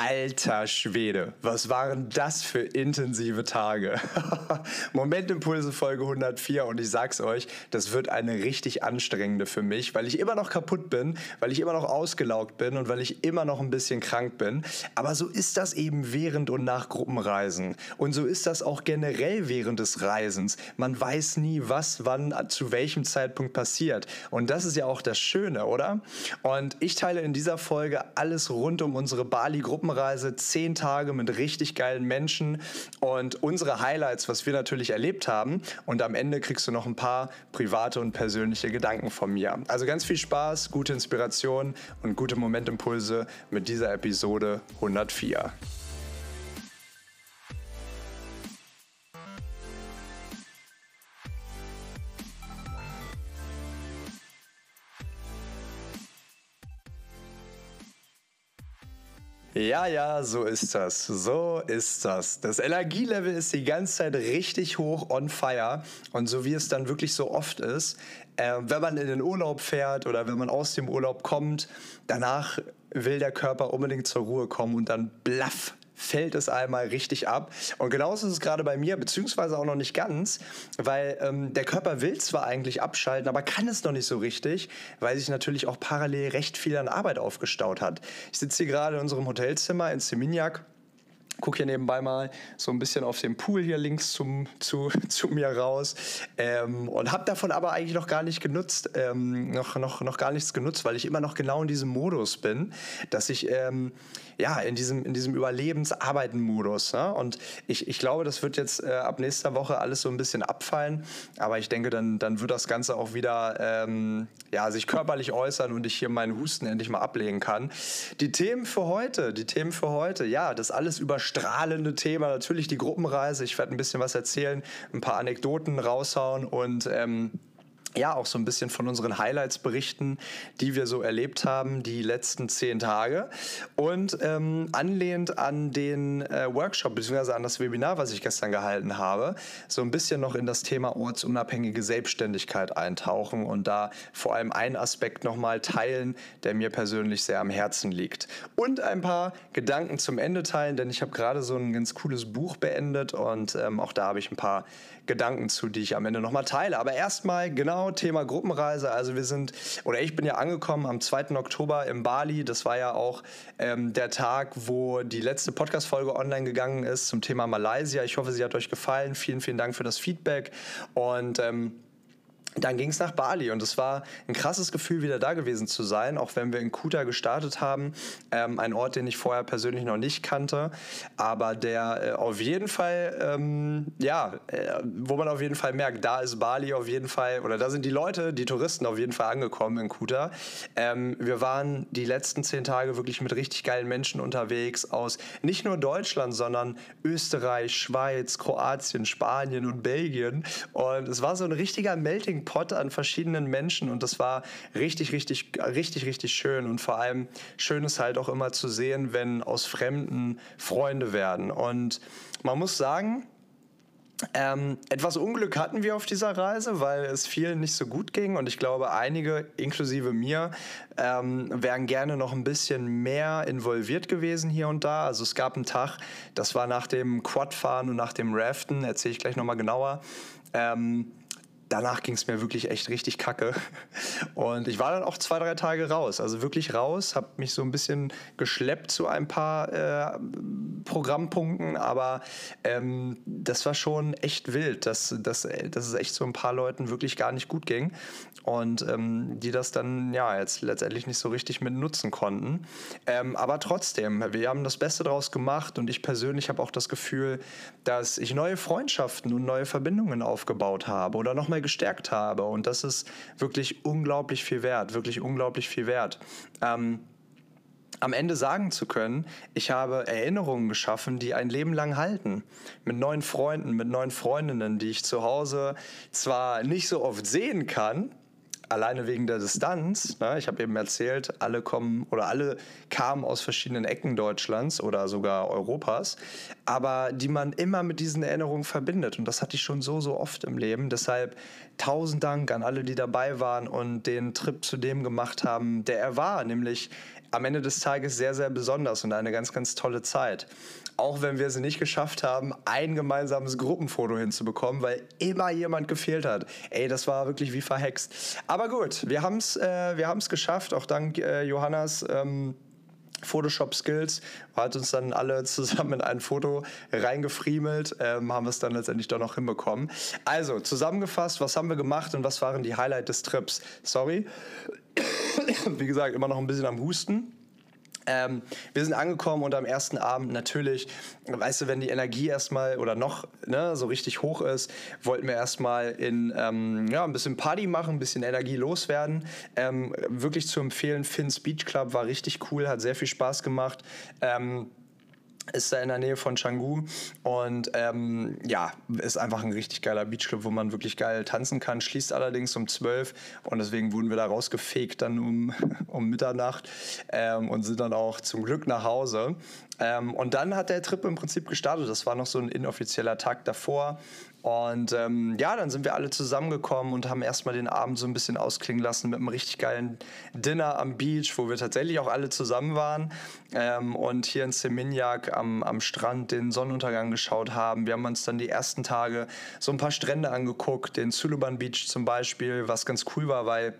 Alter Schwede, was waren das für intensive Tage? Momentimpulse Folge 104 und ich sag's euch, das wird eine richtig anstrengende für mich, weil ich immer noch kaputt bin, weil ich immer noch ausgelaugt bin und weil ich immer noch ein bisschen krank bin. Aber so ist das eben während und nach Gruppenreisen. Und so ist das auch generell während des Reisens. Man weiß nie, was wann zu welchem Zeitpunkt passiert. Und das ist ja auch das Schöne, oder? Und ich teile in dieser Folge alles rund um unsere Bali-Gruppen Gruppenreise, zehn Tage mit richtig geilen Menschen und unsere Highlights, was wir natürlich erlebt haben. Und am Ende kriegst du noch ein paar private und persönliche Gedanken von mir. Also ganz viel Spaß, gute Inspiration und gute Momentimpulse mit dieser Episode 104. Ja, ja, so ist das. So ist das. Das Energielevel ist die ganze Zeit richtig hoch on fire. Und so wie es dann wirklich so oft ist, äh, wenn man in den Urlaub fährt oder wenn man aus dem Urlaub kommt, danach will der Körper unbedingt zur Ruhe kommen und dann blaff fällt es einmal richtig ab. Und genauso ist es gerade bei mir, beziehungsweise auch noch nicht ganz, weil ähm, der Körper will zwar eigentlich abschalten, aber kann es noch nicht so richtig, weil sich natürlich auch parallel recht viel an Arbeit aufgestaut hat. Ich sitze hier gerade in unserem Hotelzimmer in Seminyak gucke hier nebenbei mal so ein bisschen auf den Pool hier links zum, zu, zu mir raus ähm, und habe davon aber eigentlich noch gar nicht genutzt, ähm, noch, noch, noch gar nichts genutzt, weil ich immer noch genau in diesem Modus bin, dass ich ähm, ja in diesem, in diesem Überlebensarbeiten-Modus. Ne? Und ich, ich glaube, das wird jetzt äh, ab nächster Woche alles so ein bisschen abfallen, aber ich denke, dann, dann wird das Ganze auch wieder ähm, ja, sich körperlich äußern und ich hier meinen Husten endlich mal ablegen kann. Die Themen für heute, die Themen für heute, ja, das alles über strahlende Thema natürlich die Gruppenreise. Ich werde ein bisschen was erzählen, ein paar Anekdoten raushauen und ähm, ja auch so ein bisschen von unseren Highlights berichten, die wir so erlebt haben die letzten zehn Tage. Und ähm, anlehnt an den äh, Workshop bzw. an das Webinar, was ich gestern gehalten habe, so ein bisschen noch in das Thema ortsunabhängige Selbstständigkeit eintauchen und da vor allem einen Aspekt nochmal teilen, der mir persönlich sehr am Herzen liegt. Und ein paar Gedanken zum Ende teilen, denn ich habe gerade so ein ganz cooles Buch beendet und ähm, auch da habe ich ein paar Gedanken zu, die ich am Ende nochmal teile. Aber erstmal genau Thema Gruppenreise. Also wir sind, oder ich bin ja angekommen am 2. Oktober in Bali. Das war ja auch ähm, der Tag, wo die letzte Podcast-Folge online gegangen ist zum Thema Malaysia. Ich hoffe, sie hat euch gefallen. Vielen, vielen Dank für das Feedback. Und ähm, dann ging es nach Bali und es war ein krasses Gefühl, wieder da gewesen zu sein, auch wenn wir in Kuta gestartet haben. Ähm, ein Ort, den ich vorher persönlich noch nicht kannte, aber der äh, auf jeden Fall, ähm, ja, äh, wo man auf jeden Fall merkt, da ist Bali auf jeden Fall, oder da sind die Leute, die Touristen auf jeden Fall angekommen in Kuta. Ähm, wir waren die letzten zehn Tage wirklich mit richtig geilen Menschen unterwegs aus nicht nur Deutschland, sondern Österreich, Schweiz, Kroatien, Spanien und Belgien. Und es war so ein richtiger Melting Pot an verschiedenen Menschen und das war richtig, richtig, richtig, richtig schön. Und vor allem schön ist halt auch immer zu sehen, wenn aus Fremden Freunde werden. Und man muss sagen, ähm, etwas Unglück hatten wir auf dieser Reise, weil es vielen nicht so gut ging und ich glaube, einige, inklusive mir, ähm, wären gerne noch ein bisschen mehr involviert gewesen hier und da. Also es gab einen Tag, das war nach dem Quadfahren und nach dem Raften, erzähle ich gleich nochmal genauer. Ähm, danach ging es mir wirklich echt richtig kacke. Und ich war dann auch zwei, drei Tage raus. Also wirklich raus, habe mich so ein bisschen geschleppt zu ein paar äh, Programmpunkten, aber ähm, das war schon echt wild, dass, dass, dass es echt so ein paar Leuten wirklich gar nicht gut ging und ähm, die das dann ja jetzt letztendlich nicht so richtig mit nutzen konnten. Ähm, aber trotzdem, wir haben das Beste daraus gemacht und ich persönlich habe auch das Gefühl, dass ich neue Freundschaften und neue Verbindungen aufgebaut habe oder nochmal gestärkt habe und das ist wirklich unglaublich viel wert, wirklich unglaublich viel wert. Ähm, am Ende sagen zu können, ich habe Erinnerungen geschaffen, die ein Leben lang halten. Mit neuen Freunden, mit neuen Freundinnen, die ich zu Hause zwar nicht so oft sehen kann, alleine wegen der Distanz. Ne? Ich habe eben erzählt, alle kommen oder alle kamen aus verschiedenen Ecken Deutschlands oder sogar Europas, aber die man immer mit diesen Erinnerungen verbindet. Und das hatte ich schon so, so oft im Leben. Deshalb tausend Dank an alle, die dabei waren und den Trip zu dem gemacht haben, der er war, nämlich am Ende des Tages sehr, sehr besonders und eine ganz, ganz tolle Zeit. Auch wenn wir es nicht geschafft haben, ein gemeinsames Gruppenfoto hinzubekommen, weil immer jemand gefehlt hat. Ey, das war wirklich wie verhext. Aber gut, wir haben es äh, geschafft, auch dank äh, Johannas. Ähm, Photoshop-Skills, hat uns dann alle zusammen in ein Foto reingefriemelt, ähm, haben wir es dann letztendlich doch noch hinbekommen. Also, zusammengefasst, was haben wir gemacht und was waren die Highlights des Trips? Sorry, wie gesagt, immer noch ein bisschen am Husten. Ähm, wir sind angekommen und am ersten Abend natürlich, weißt du, wenn die Energie erstmal oder noch ne, so richtig hoch ist, wollten wir erstmal in ähm, ja, ein bisschen Party machen, ein bisschen Energie loswerden. Ähm, wirklich zu empfehlen, Finn's Beach Club war richtig cool, hat sehr viel Spaß gemacht. Ähm, ist da in der Nähe von Canggu und ähm, ja, ist einfach ein richtig geiler Beachclub, wo man wirklich geil tanzen kann. Schließt allerdings um 12 und deswegen wurden wir da rausgefegt dann um, um Mitternacht ähm, und sind dann auch zum Glück nach Hause. Ähm, und dann hat der Trip im Prinzip gestartet. Das war noch so ein inoffizieller Tag davor. Und ähm, ja, dann sind wir alle zusammengekommen und haben erstmal den Abend so ein bisschen ausklingen lassen mit einem richtig geilen Dinner am Beach, wo wir tatsächlich auch alle zusammen waren ähm, und hier in Seminyak am, am Strand den Sonnenuntergang geschaut haben. Wir haben uns dann die ersten Tage so ein paar Strände angeguckt, den Suluban Beach zum Beispiel, was ganz cool war, weil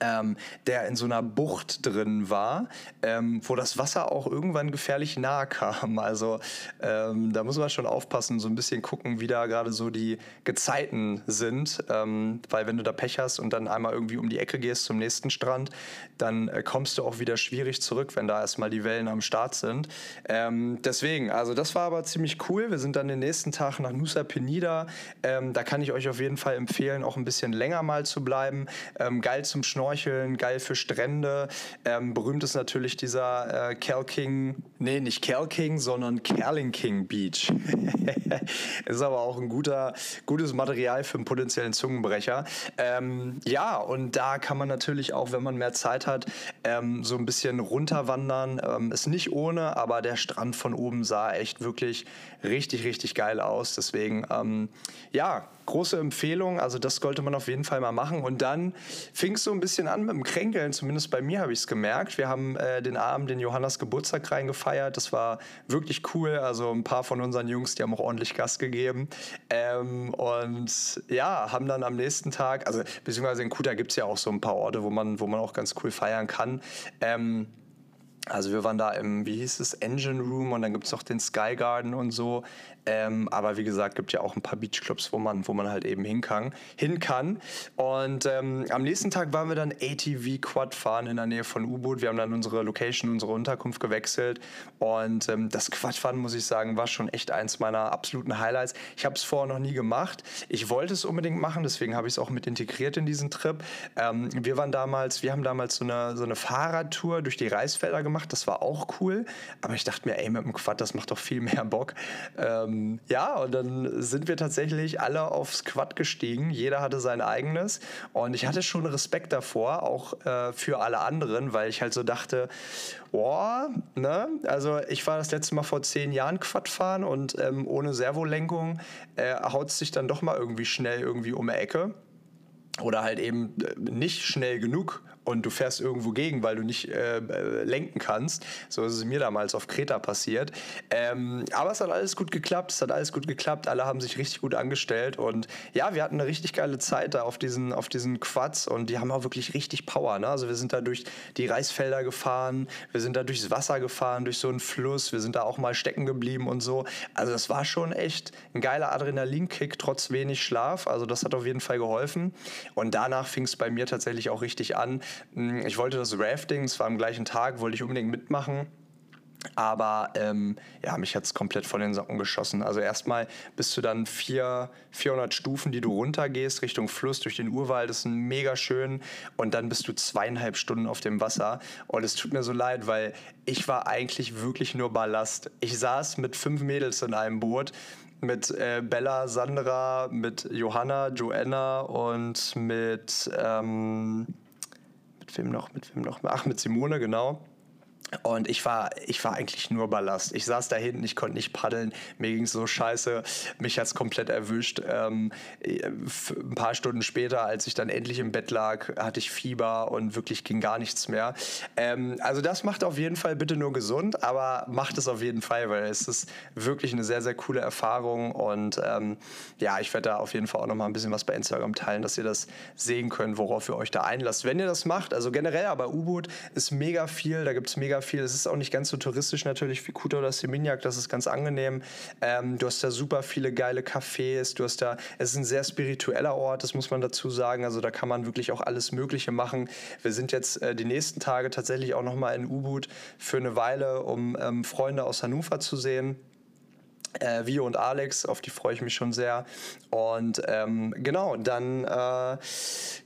ähm, der in so einer Bucht drin war, ähm, wo das Wasser auch irgendwann gefährlich nahe kam. Also ähm, da muss man schon aufpassen, so ein bisschen gucken, wie da gerade so die Gezeiten sind. Ähm, weil wenn du da Pech hast und dann einmal irgendwie um die Ecke gehst zum nächsten Strand, dann äh, kommst du auch wieder schwierig zurück, wenn da erstmal die Wellen am Start sind. Ähm, deswegen, also das war aber ziemlich cool. Wir sind dann den nächsten Tag nach Nusa Penida. Ähm, da kann ich euch auf jeden Fall empfehlen, auch ein bisschen länger mal zu bleiben. geil zum Schnorcheln, geil für Strände. Ähm, berühmt ist natürlich dieser äh, Kelking, nee, nicht Kelking, sondern Kerling Beach. ist aber auch ein guter, gutes Material für einen potenziellen Zungenbrecher. Ähm, ja, und da kann man natürlich auch, wenn man mehr Zeit hat, ähm, so ein bisschen runterwandern. Ähm, ist nicht ohne, aber der Strand von oben sah echt wirklich richtig, richtig geil aus. Deswegen, ähm, ja, große Empfehlung. Also das sollte man auf jeden Fall mal machen. Und dann fing es so ein bisschen an mit dem Kränkeln. Zumindest bei mir habe ich es gemerkt. Wir haben äh, den Abend den Johannas Geburtstag reingefeiert. Das war wirklich cool. Also ein paar von unseren Jungs, die haben auch ordentlich Gas gegeben. Ähm, und ja, haben dann am nächsten Tag, also beziehungsweise in Kuta gibt es ja auch so ein paar Orte, wo man, wo man auch ganz cool feiern kann. Ähm, also wir waren da im, wie hieß es, Engine Room und dann gibt es noch den Sky Garden und so. Ähm, aber wie gesagt, gibt ja auch ein paar Beachclubs, wo man, wo man halt eben hin kann. Hin kann. Und ähm, am nächsten Tag waren wir dann ATV Quad fahren in der Nähe von U-Boot. Wir haben dann unsere Location, unsere Unterkunft gewechselt. Und ähm, das Quadfahren, muss ich sagen, war schon echt eins meiner absoluten Highlights. Ich habe es vorher noch nie gemacht. Ich wollte es unbedingt machen, deswegen habe ich es auch mit integriert in diesen Trip. Ähm, wir waren damals, wir haben damals so eine, so eine Fahrradtour durch die Reisfelder gemacht. Das war auch cool. Aber ich dachte mir, ey, mit dem Quad, das macht doch viel mehr Bock. Ähm, ja, und dann sind wir tatsächlich alle aufs Quad gestiegen. Jeder hatte sein eigenes. Und ich hatte schon Respekt davor, auch äh, für alle anderen, weil ich halt so dachte, boah, ne? Also ich war das letzte Mal vor zehn Jahren Quad fahren und ähm, ohne Servolenkung äh, haut es sich dann doch mal irgendwie schnell irgendwie um die Ecke oder halt eben äh, nicht schnell genug und du fährst irgendwo gegen, weil du nicht äh, äh, lenken kannst. So ist es mir damals auf Kreta passiert. Ähm, aber es hat alles gut geklappt, es hat alles gut geklappt, alle haben sich richtig gut angestellt und ja, wir hatten eine richtig geile Zeit da auf diesen, auf diesen Quads und die haben auch wirklich richtig Power. Ne? Also wir sind da durch die Reisfelder gefahren, wir sind da durchs Wasser gefahren, durch so einen Fluss, wir sind da auch mal stecken geblieben und so. Also das war schon echt ein geiler Adrenalinkick, trotz wenig Schlaf. Also das hat auf jeden Fall geholfen. Und danach fing es bei mir tatsächlich auch richtig an. Hm, ich wollte das Rafting, es war am gleichen Tag, wollte ich unbedingt mitmachen. Aber ähm, ja, mich hat es komplett von den Socken geschossen. Also erstmal bist du dann vier, 400 Stufen, die du runtergehst Richtung Fluss durch den Urwald. Das ist mega schön. Und dann bist du zweieinhalb Stunden auf dem Wasser. Und es tut mir so leid, weil ich war eigentlich wirklich nur Ballast. Ich saß mit fünf Mädels in einem Boot mit äh, Bella, Sandra, mit Johanna, Joanna und mit, ähm, mit wem noch, mit wem noch? Ach, mit Simone, genau. Und ich war, ich war eigentlich nur Ballast. Ich saß da hinten, ich konnte nicht paddeln. Mir ging es so scheiße. Mich hat es komplett erwischt. Ähm, ein paar Stunden später, als ich dann endlich im Bett lag, hatte ich Fieber und wirklich ging gar nichts mehr. Ähm, also das macht auf jeden Fall bitte nur gesund, aber macht es auf jeden Fall, weil es ist wirklich eine sehr, sehr coole Erfahrung. Und ähm, ja, ich werde da auf jeden Fall auch noch mal ein bisschen was bei Instagram teilen, dass ihr das sehen könnt, worauf ihr euch da einlasst. Wenn ihr das macht, also generell aber U-Boot ist mega viel, da gibt es mega viel. Es ist auch nicht ganz so touristisch natürlich wie Kuta oder Seminyak, das ist ganz angenehm. Ähm, du hast da super viele geile Cafés, du hast da, es ist ein sehr spiritueller Ort, das muss man dazu sagen. Also da kann man wirklich auch alles Mögliche machen. Wir sind jetzt äh, die nächsten Tage tatsächlich auch noch mal in Ubud für eine Weile, um ähm, Freunde aus Hannover zu sehen äh, Vio und Alex, auf die freue ich mich schon sehr. Und ähm, genau, dann äh,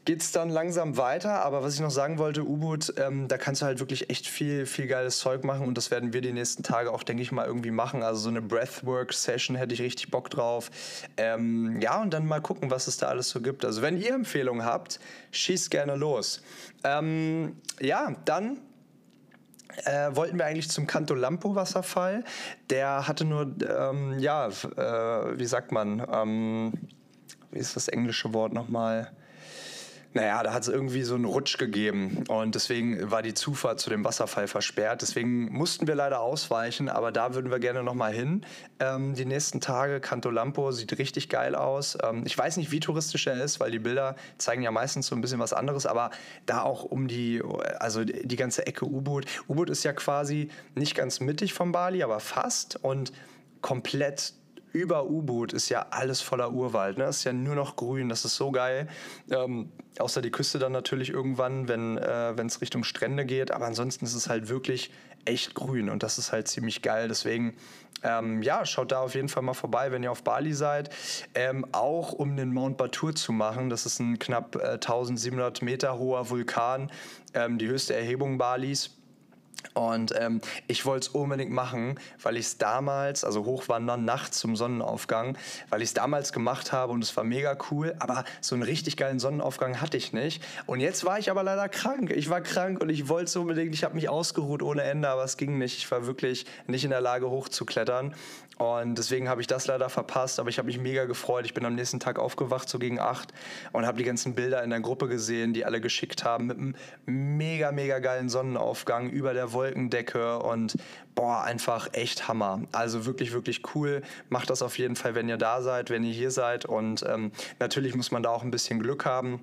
geht es dann langsam weiter. Aber was ich noch sagen wollte, U-Boot, ähm, da kannst du halt wirklich echt viel, viel geiles Zeug machen. Und das werden wir die nächsten Tage auch, denke ich mal, irgendwie machen. Also so eine Breathwork-Session hätte ich richtig Bock drauf. Ähm, ja, und dann mal gucken, was es da alles so gibt. Also wenn ihr Empfehlungen habt, schießt gerne los. Ähm, ja, dann äh, wollten wir eigentlich zum Canto Lampo Wasserfall. Der hatte nur, ähm, ja, äh, wie sagt man, ähm, wie ist das englische Wort nochmal? Naja, da hat es irgendwie so einen Rutsch gegeben und deswegen war die Zufahrt zu dem Wasserfall versperrt. Deswegen mussten wir leider ausweichen, aber da würden wir gerne nochmal hin. Ähm, die nächsten Tage, Canto Lampo sieht richtig geil aus. Ähm, ich weiß nicht, wie touristisch er ist, weil die Bilder zeigen ja meistens so ein bisschen was anderes, aber da auch um die, also die ganze Ecke U-Boot. U-Boot ist ja quasi nicht ganz mittig von Bali, aber fast und komplett über U-Boot ist ja alles voller Urwald. Ne? ist ja nur noch grün. Das ist so geil. Ähm, außer die Küste dann natürlich irgendwann, wenn äh, es Richtung Strände geht. Aber ansonsten ist es halt wirklich echt grün und das ist halt ziemlich geil. Deswegen, ähm, ja, schaut da auf jeden Fall mal vorbei, wenn ihr auf Bali seid. Ähm, auch um den Mount Batur zu machen. Das ist ein knapp äh, 1700 Meter hoher Vulkan, ähm, die höchste Erhebung Balis. Und ähm, ich wollte es unbedingt machen, weil ich es damals, also hochwandern nachts zum Sonnenaufgang, weil ich es damals gemacht habe und es war mega cool, aber so einen richtig geilen Sonnenaufgang hatte ich nicht. Und jetzt war ich aber leider krank. Ich war krank und ich wollte es unbedingt, ich habe mich ausgeruht ohne Ende, aber es ging nicht. Ich war wirklich nicht in der Lage hochzuklettern. Und deswegen habe ich das leider verpasst, aber ich habe mich mega gefreut. Ich bin am nächsten Tag aufgewacht, so gegen acht, und habe die ganzen Bilder in der Gruppe gesehen, die alle geschickt haben, mit einem mega, mega geilen Sonnenaufgang über der Wolkendecke und boah, einfach echt Hammer. Also wirklich, wirklich cool. Macht das auf jeden Fall, wenn ihr da seid, wenn ihr hier seid. Und ähm, natürlich muss man da auch ein bisschen Glück haben.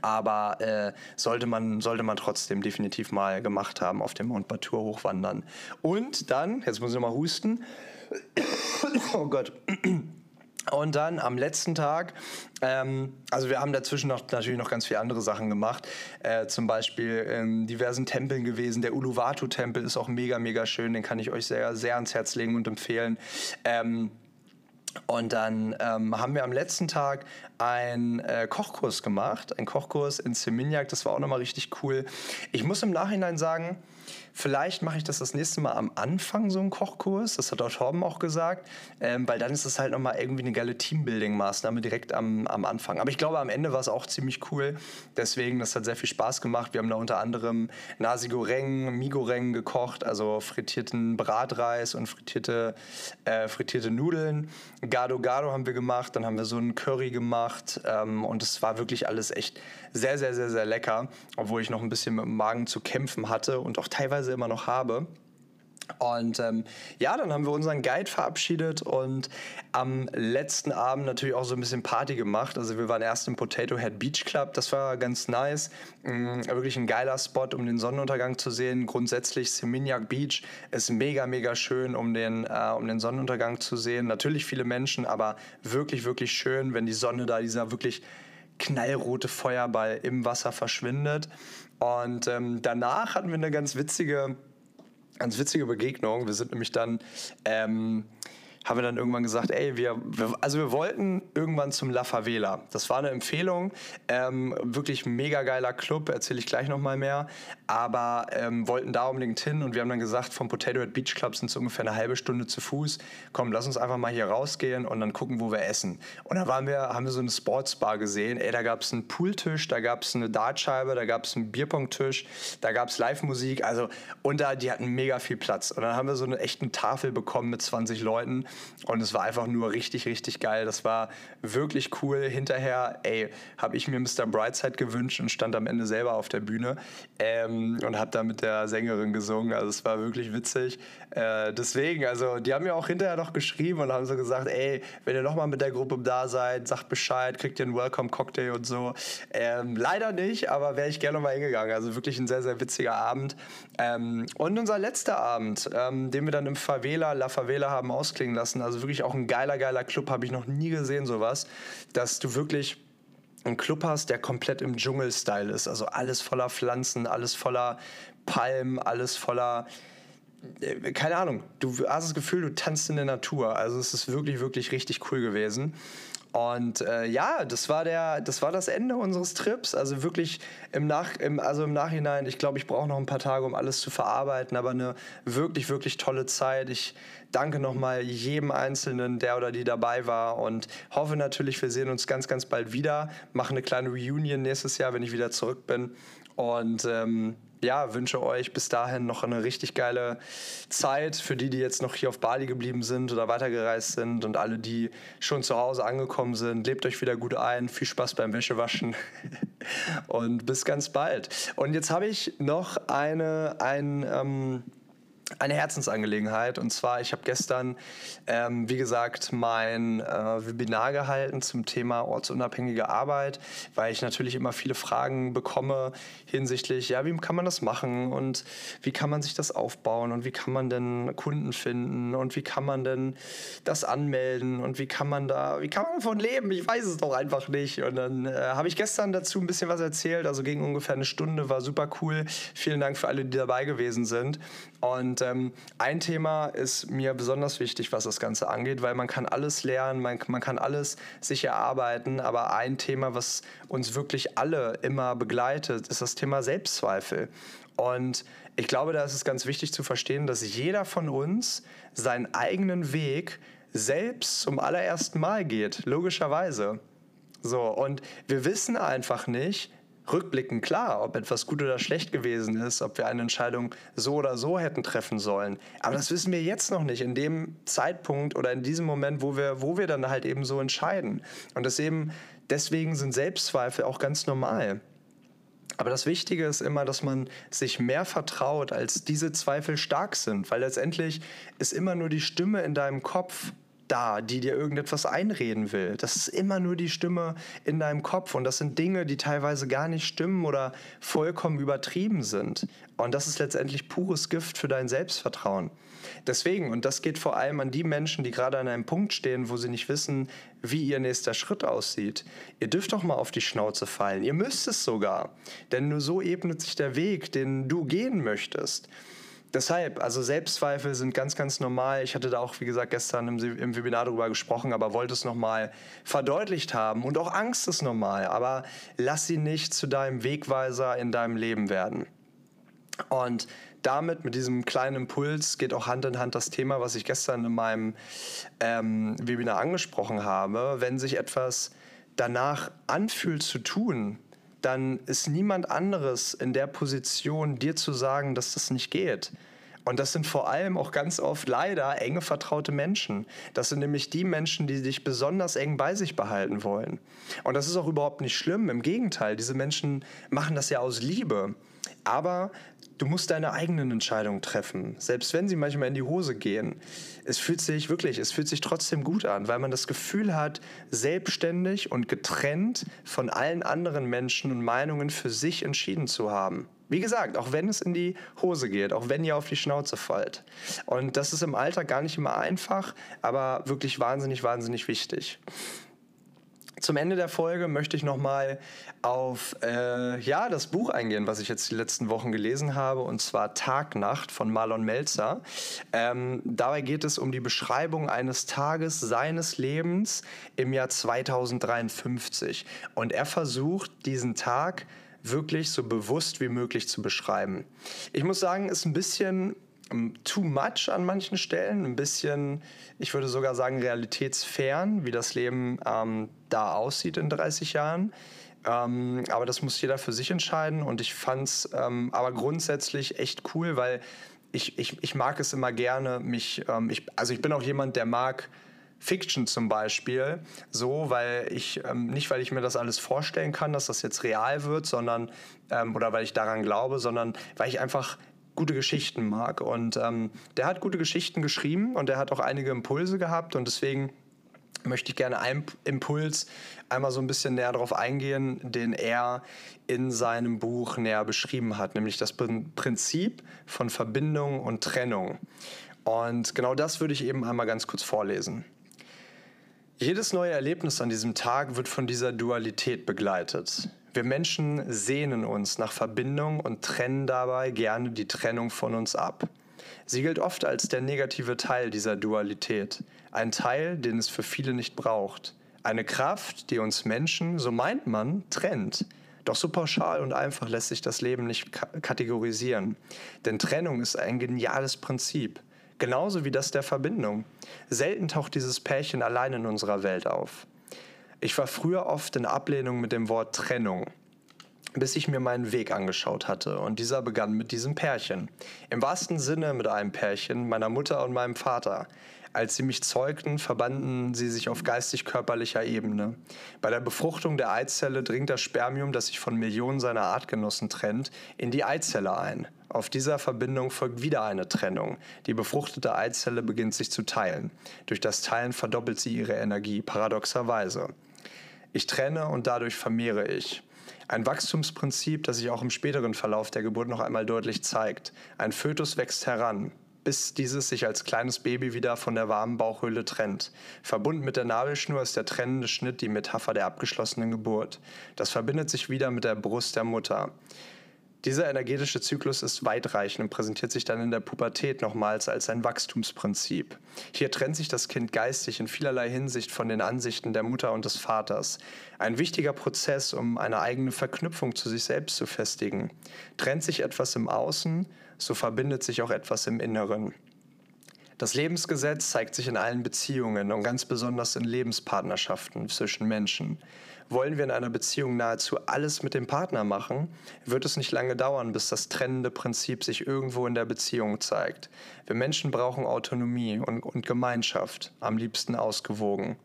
Aber äh, sollte, man, sollte man trotzdem definitiv mal gemacht haben, auf dem Mont Batur hochwandern. Und dann, jetzt muss ich noch mal husten, oh Gott. Und dann am letzten Tag, ähm, also wir haben dazwischen noch, natürlich noch ganz viele andere Sachen gemacht, äh, zum Beispiel in diversen Tempeln gewesen. Der Uluwatu-Tempel ist auch mega, mega schön, den kann ich euch sehr, sehr ans Herz legen und empfehlen. Ähm, und dann ähm, haben wir am letzten Tag einen äh, Kochkurs gemacht, einen Kochkurs in Seminyak, das war auch nochmal richtig cool. Ich muss im Nachhinein sagen, Vielleicht mache ich das das nächste Mal am Anfang, so einen Kochkurs. Das hat auch Torben auch gesagt. Ähm, weil dann ist es halt nochmal irgendwie eine geile Teambuilding-Maßnahme direkt am, am Anfang. Aber ich glaube, am Ende war es auch ziemlich cool. Deswegen, das hat sehr viel Spaß gemacht. Wir haben da unter anderem Nasi Goreng, Mi Goreng gekocht, also frittierten Bratreis und frittierte, äh, frittierte Nudeln. Gado Gado haben wir gemacht. Dann haben wir so einen Curry gemacht. Ähm, und es war wirklich alles echt sehr, sehr, sehr, sehr lecker. Obwohl ich noch ein bisschen mit dem Magen zu kämpfen hatte und auch teilweise immer noch habe. Und ähm, ja, dann haben wir unseren Guide verabschiedet und am letzten Abend natürlich auch so ein bisschen Party gemacht. Also wir waren erst im Potato Head Beach Club, das war ganz nice. Mhm, wirklich ein geiler Spot, um den Sonnenuntergang zu sehen. Grundsätzlich Seminyak Beach ist mega, mega schön, um den, äh, um den Sonnenuntergang zu sehen. Natürlich viele Menschen, aber wirklich, wirklich schön, wenn die Sonne da, dieser wirklich knallrote Feuerball im Wasser verschwindet. Und ähm, danach hatten wir eine ganz witzige, ganz witzige Begegnung. Wir sind nämlich dann ähm, haben wir dann irgendwann gesagt, ey, wir, wir, also wir wollten irgendwann zum La Favela. Das war eine Empfehlung, ähm, wirklich mega geiler Club, erzähle ich gleich nochmal mehr, aber ähm, wollten da unbedingt hin und wir haben dann gesagt, vom Potato Head Beach Club sind es ungefähr eine halbe Stunde zu Fuß. Komm, lass uns einfach mal hier rausgehen und dann gucken, wo wir essen. Und da waren wir, haben wir so eine Sportsbar gesehen, ey, da gab es einen Pooltisch, da gab es eine Dartscheibe, da gab es einen Bierpongtisch, da gab es Live-Musik, also und da, die hatten mega viel Platz. Und dann haben wir so eine echte Tafel bekommen mit 20 Leuten und es war einfach nur richtig, richtig geil. Das war wirklich cool. Hinterher, ey, habe ich mir Mr. Brightside gewünscht und stand am Ende selber auf der Bühne ähm, und habe da mit der Sängerin gesungen. Also es war wirklich witzig. Äh, deswegen, also die haben mir auch hinterher noch geschrieben und haben so gesagt, ey, wenn ihr nochmal mit der Gruppe da seid, sagt Bescheid, kriegt ihr einen Welcome-Cocktail und so. Ähm, leider nicht, aber wäre ich gerne mal hingegangen. Also wirklich ein sehr, sehr witziger Abend. Ähm, und unser letzter Abend, ähm, den wir dann im Favela, La Favela haben ausklingen lassen, also wirklich auch ein geiler, geiler Club, habe ich noch nie gesehen, sowas, dass du wirklich einen Club hast, der komplett im Dschungel-Style ist. Also alles voller Pflanzen, alles voller Palmen, alles voller äh, keine Ahnung, du hast das Gefühl, du tanzt in der Natur. Also es ist wirklich, wirklich richtig cool gewesen. Und äh, ja, das war der, das war das Ende unseres Trips. Also wirklich im Nach, im, also im Nachhinein. Ich glaube, ich brauche noch ein paar Tage, um alles zu verarbeiten, aber eine wirklich, wirklich tolle Zeit. Ich danke nochmal jedem Einzelnen, der oder die dabei war und hoffe natürlich, wir sehen uns ganz, ganz bald wieder. Machen eine kleine Reunion nächstes Jahr, wenn ich wieder zurück bin. Und ähm, ja, wünsche euch bis dahin noch eine richtig geile Zeit für die, die jetzt noch hier auf Bali geblieben sind oder weitergereist sind und alle, die schon zu Hause angekommen sind. Lebt euch wieder gut ein. Viel Spaß beim Wäschewaschen und bis ganz bald. Und jetzt habe ich noch eine, ein, ähm, eine Herzensangelegenheit. Und zwar, ich habe gestern, ähm, wie gesagt, mein äh, Webinar gehalten zum Thema ortsunabhängige Arbeit, weil ich natürlich immer viele Fragen bekomme hinsichtlich, ja, wie kann man das machen und wie kann man sich das aufbauen und wie kann man denn Kunden finden und wie kann man denn das anmelden und wie kann man da, wie kann man davon leben? Ich weiß es doch einfach nicht. Und dann äh, habe ich gestern dazu ein bisschen was erzählt, also ging ungefähr eine Stunde, war super cool. Vielen Dank für alle, die dabei gewesen sind. Und ähm, ein Thema ist mir besonders wichtig, was das Ganze angeht, weil man kann alles lernen, man, man kann alles sich erarbeiten, aber ein Thema, was uns wirklich alle immer begleitet, ist das Thema Selbstzweifel. Und ich glaube, da ist es ganz wichtig zu verstehen, dass jeder von uns seinen eigenen Weg selbst zum allerersten Mal geht, logischerweise. So, und wir wissen einfach nicht, rückblickend klar, ob etwas gut oder schlecht gewesen ist, ob wir eine Entscheidung so oder so hätten treffen sollen. Aber das wissen wir jetzt noch nicht, in dem Zeitpunkt oder in diesem Moment, wo wir, wo wir dann halt eben so entscheiden. Und das eben, deswegen sind Selbstzweifel auch ganz normal. Aber das Wichtige ist immer, dass man sich mehr vertraut, als diese Zweifel stark sind, weil letztendlich ist immer nur die Stimme in deinem Kopf da, die dir irgendetwas einreden will. Das ist immer nur die Stimme in deinem Kopf und das sind Dinge, die teilweise gar nicht stimmen oder vollkommen übertrieben sind. Und das ist letztendlich pures Gift für dein Selbstvertrauen. Deswegen, und das geht vor allem an die Menschen, die gerade an einem Punkt stehen, wo sie nicht wissen, wie ihr nächster Schritt aussieht. Ihr dürft doch mal auf die Schnauze fallen. Ihr müsst es sogar. Denn nur so ebnet sich der Weg, den du gehen möchtest deshalb, also Selbstzweifel sind ganz, ganz normal. Ich hatte da auch, wie gesagt, gestern im, im Webinar darüber gesprochen, aber wollte es nochmal verdeutlicht haben. Und auch Angst ist normal, aber lass sie nicht zu deinem Wegweiser in deinem Leben werden. Und damit, mit diesem kleinen Impuls, geht auch Hand in Hand das Thema, was ich gestern in meinem ähm, Webinar angesprochen habe. Wenn sich etwas danach anfühlt zu tun, dann ist niemand anderes in der Position, dir zu sagen, dass das nicht geht. Und das sind vor allem auch ganz oft leider enge vertraute Menschen. Das sind nämlich die Menschen, die dich besonders eng bei sich behalten wollen. Und das ist auch überhaupt nicht schlimm. Im Gegenteil, diese Menschen machen das ja aus Liebe. Aber Du musst deine eigenen Entscheidungen treffen, selbst wenn sie manchmal in die Hose gehen. Es fühlt sich wirklich, es fühlt sich trotzdem gut an, weil man das Gefühl hat, selbstständig und getrennt von allen anderen Menschen und Meinungen für sich entschieden zu haben. Wie gesagt, auch wenn es in die Hose geht, auch wenn ihr auf die Schnauze fallt. Und das ist im Alltag gar nicht immer einfach, aber wirklich wahnsinnig, wahnsinnig wichtig. Zum Ende der Folge möchte ich nochmal auf äh, ja, das Buch eingehen, was ich jetzt die letzten Wochen gelesen habe, und zwar Tag Nacht von Marlon Melzer. Ähm, dabei geht es um die Beschreibung eines Tages seines Lebens im Jahr 2053. Und er versucht, diesen Tag wirklich so bewusst wie möglich zu beschreiben. Ich muss sagen, ist ein bisschen ähm, too much an manchen Stellen, ein bisschen, ich würde sogar sagen, realitätsfern, wie das Leben ähm, da aussieht in 30 Jahren. Ähm, aber das muss jeder für sich entscheiden und ich fand es ähm, aber grundsätzlich echt cool, weil ich, ich, ich mag es immer gerne, mich, ähm, ich, also ich bin auch jemand, der mag Fiction zum Beispiel so, weil ich, ähm, nicht weil ich mir das alles vorstellen kann, dass das jetzt real wird, sondern, oder weil ich daran glaube, sondern weil ich einfach gute Geschichten mag. Und ähm, der hat gute Geschichten geschrieben und der hat auch einige Impulse gehabt und deswegen möchte ich gerne einen Impuls einmal so ein bisschen näher darauf eingehen, den er in seinem Buch näher beschrieben hat, nämlich das Prinzip von Verbindung und Trennung. Und genau das würde ich eben einmal ganz kurz vorlesen. Jedes neue Erlebnis an diesem Tag wird von dieser Dualität begleitet. Wir Menschen sehnen uns nach Verbindung und trennen dabei gerne die Trennung von uns ab. Sie gilt oft als der negative Teil dieser Dualität, ein Teil, den es für viele nicht braucht, eine Kraft, die uns Menschen, so meint man, trennt. Doch so pauschal und einfach lässt sich das Leben nicht kategorisieren, denn Trennung ist ein geniales Prinzip, genauso wie das der Verbindung. Selten taucht dieses Pärchen allein in unserer Welt auf. Ich war früher oft in Ablehnung mit dem Wort Trennung, bis ich mir meinen Weg angeschaut hatte. Und dieser begann mit diesem Pärchen. Im wahrsten Sinne mit einem Pärchen, meiner Mutter und meinem Vater. Als sie mich zeugten, verbanden sie sich auf geistig-körperlicher Ebene. Bei der Befruchtung der Eizelle dringt das Spermium, das sich von Millionen seiner Artgenossen trennt, in die Eizelle ein. Auf dieser Verbindung folgt wieder eine Trennung. Die befruchtete Eizelle beginnt sich zu teilen. Durch das Teilen verdoppelt sie ihre Energie, paradoxerweise. Ich trenne und dadurch vermehre ich. Ein Wachstumsprinzip, das sich auch im späteren Verlauf der Geburt noch einmal deutlich zeigt. Ein Fötus wächst heran, bis dieses sich als kleines Baby wieder von der warmen Bauchhöhle trennt. Verbunden mit der Nabelschnur ist der trennende Schnitt die Metapher der abgeschlossenen Geburt. Das verbindet sich wieder mit der Brust der Mutter. Dieser energetische Zyklus ist weitreichend und präsentiert sich dann in der Pubertät nochmals als ein Wachstumsprinzip. Hier trennt sich das Kind geistig in vielerlei Hinsicht von den Ansichten der Mutter und des Vaters. Ein wichtiger Prozess, um eine eigene Verknüpfung zu sich selbst zu festigen. Trennt sich etwas im Außen, so verbindet sich auch etwas im Inneren. Das Lebensgesetz zeigt sich in allen Beziehungen und ganz besonders in Lebenspartnerschaften zwischen Menschen. Wollen wir in einer Beziehung nahezu alles mit dem Partner machen, wird es nicht lange dauern, bis das trennende Prinzip sich irgendwo in der Beziehung zeigt. Wir Menschen brauchen Autonomie und, und Gemeinschaft, am liebsten ausgewogen.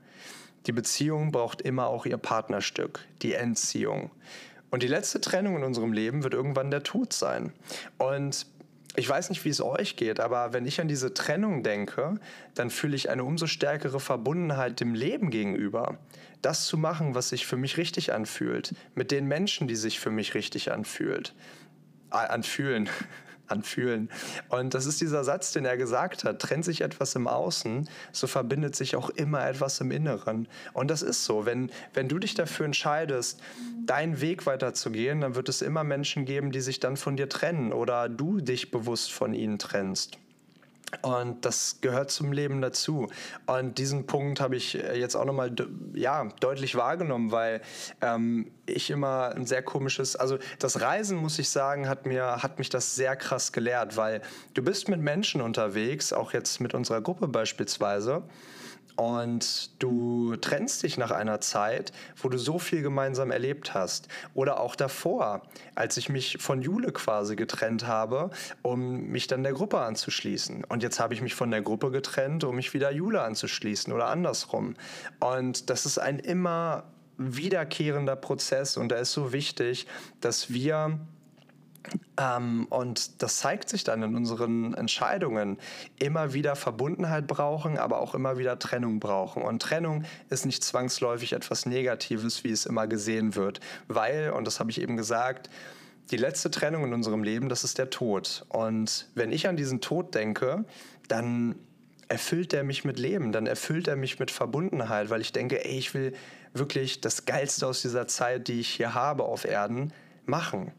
Die Beziehung braucht immer auch ihr Partnerstück, die Entziehung. Und die letzte Trennung in unserem Leben wird irgendwann der Tod sein. Und ich weiß nicht, wie es euch geht, aber wenn ich an diese Trennung denke, dann fühle ich eine umso stärkere Verbundenheit dem Leben gegenüber. Das zu machen, was sich für mich richtig anfühlt, mit den Menschen, die sich für mich richtig anfühlt, anfühlen. Anfühlen. Und das ist dieser Satz, den er gesagt hat, trennt sich etwas im Außen, so verbindet sich auch immer etwas im Inneren. Und das ist so, wenn, wenn du dich dafür entscheidest, deinen Weg weiterzugehen, dann wird es immer Menschen geben, die sich dann von dir trennen oder du dich bewusst von ihnen trennst. Und das gehört zum Leben dazu. Und diesen Punkt habe ich äh, jetzt auch nochmal ja, deutlich wahrgenommen, weil ähm, ich immer ein sehr komisches, also das Reisen, muss ich sagen, hat, mir, hat mich das sehr krass gelehrt, weil du bist mit Menschen unterwegs, auch jetzt mit unserer Gruppe beispielsweise und du trennst dich nach einer Zeit, wo du so viel gemeinsam erlebt hast. Oder auch davor, als ich mich von Jule quasi getrennt habe, um mich dann der Gruppe anzuschließen. Und jetzt habe ich mich von der Gruppe getrennt, um mich wieder Jule anzuschließen oder andersrum. Und das ist ein immer wiederkehrender Prozess und da ist so wichtig, dass wir ähm, und das zeigt sich dann in unseren Entscheidungen. Immer wieder Verbundenheit brauchen, aber auch immer wieder Trennung brauchen. Und Trennung ist nicht zwangsläufig etwas Negatives, wie es immer gesehen wird. Weil, und das habe ich eben gesagt, die letzte Trennung in unserem Leben, das ist der Tod. Und wenn ich an diesen Tod denke, dann erfüllt er mich mit Leben, dann erfüllt er mich mit Verbundenheit, weil ich denke, ey, ich will wirklich das Geilste aus dieser Zeit, die ich hier habe auf Erden, machen.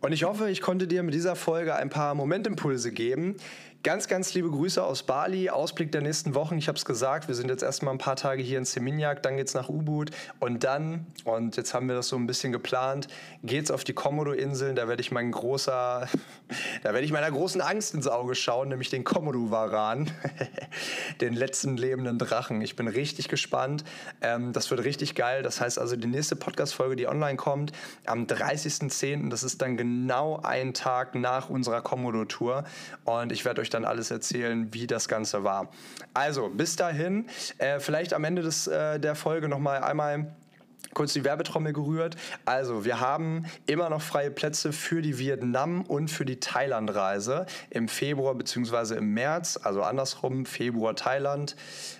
Und ich hoffe, ich konnte dir mit dieser Folge ein paar Momentimpulse geben, Ganz, ganz liebe Grüße aus Bali. Ausblick der nächsten Wochen. Ich habe es gesagt, wir sind jetzt erstmal ein paar Tage hier in Seminyak, dann geht es nach Ubud und dann, und jetzt haben wir das so ein bisschen geplant, geht es auf die Komodo-Inseln. Da werde ich mein großer, da werde ich meiner großen Angst ins Auge schauen, nämlich den Komodo-Varan, den letzten lebenden Drachen. Ich bin richtig gespannt. Ähm, das wird richtig geil. Das heißt also, die nächste Podcast-Folge, die online kommt, am 30.10., das ist dann genau ein Tag nach unserer Komodo-Tour. Und ich werde euch euch dann alles erzählen, wie das Ganze war. Also, bis dahin, äh, vielleicht am Ende des, äh, der Folge nochmal einmal kurz die Werbetrommel gerührt. Also, wir haben immer noch freie Plätze für die Vietnam- und für die Thailand-Reise im Februar bzw. im März. Also andersrum, Februar Thailand,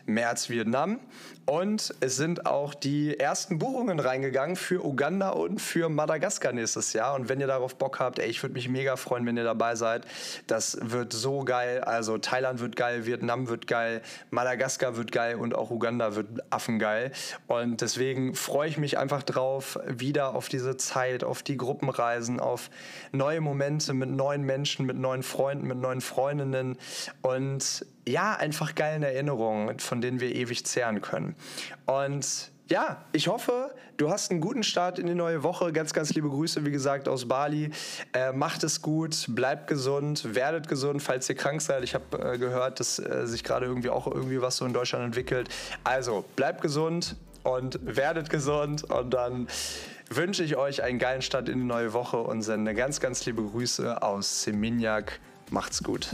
März Vietnam. Und es sind auch die ersten Buchungen reingegangen für Uganda und für Madagaskar nächstes Jahr. Und wenn ihr darauf Bock habt, ey, ich würde mich mega freuen, wenn ihr dabei seid. Das wird so geil. Also Thailand wird geil, Vietnam wird geil, Madagaskar wird geil und auch Uganda wird affengeil. Und deswegen freue ich mich einfach drauf, wieder auf diese Zeit, auf die Gruppenreisen, auf neue Momente mit neuen Menschen, mit neuen Freunden, mit neuen Freundinnen. Und ja, einfach geilen Erinnerungen, von denen wir ewig zehren können. Und ja, ich hoffe, du hast einen guten Start in die neue Woche. Ganz, ganz liebe Grüße, wie gesagt, aus Bali. Äh, macht es gut, bleibt gesund, werdet gesund, falls ihr krank seid. Ich habe äh, gehört, dass äh, sich gerade irgendwie auch irgendwie was so in Deutschland entwickelt. Also, bleibt gesund und werdet gesund und dann wünsche ich euch einen geilen Start in die neue Woche und sende ganz, ganz liebe Grüße aus Seminyak. Macht's gut.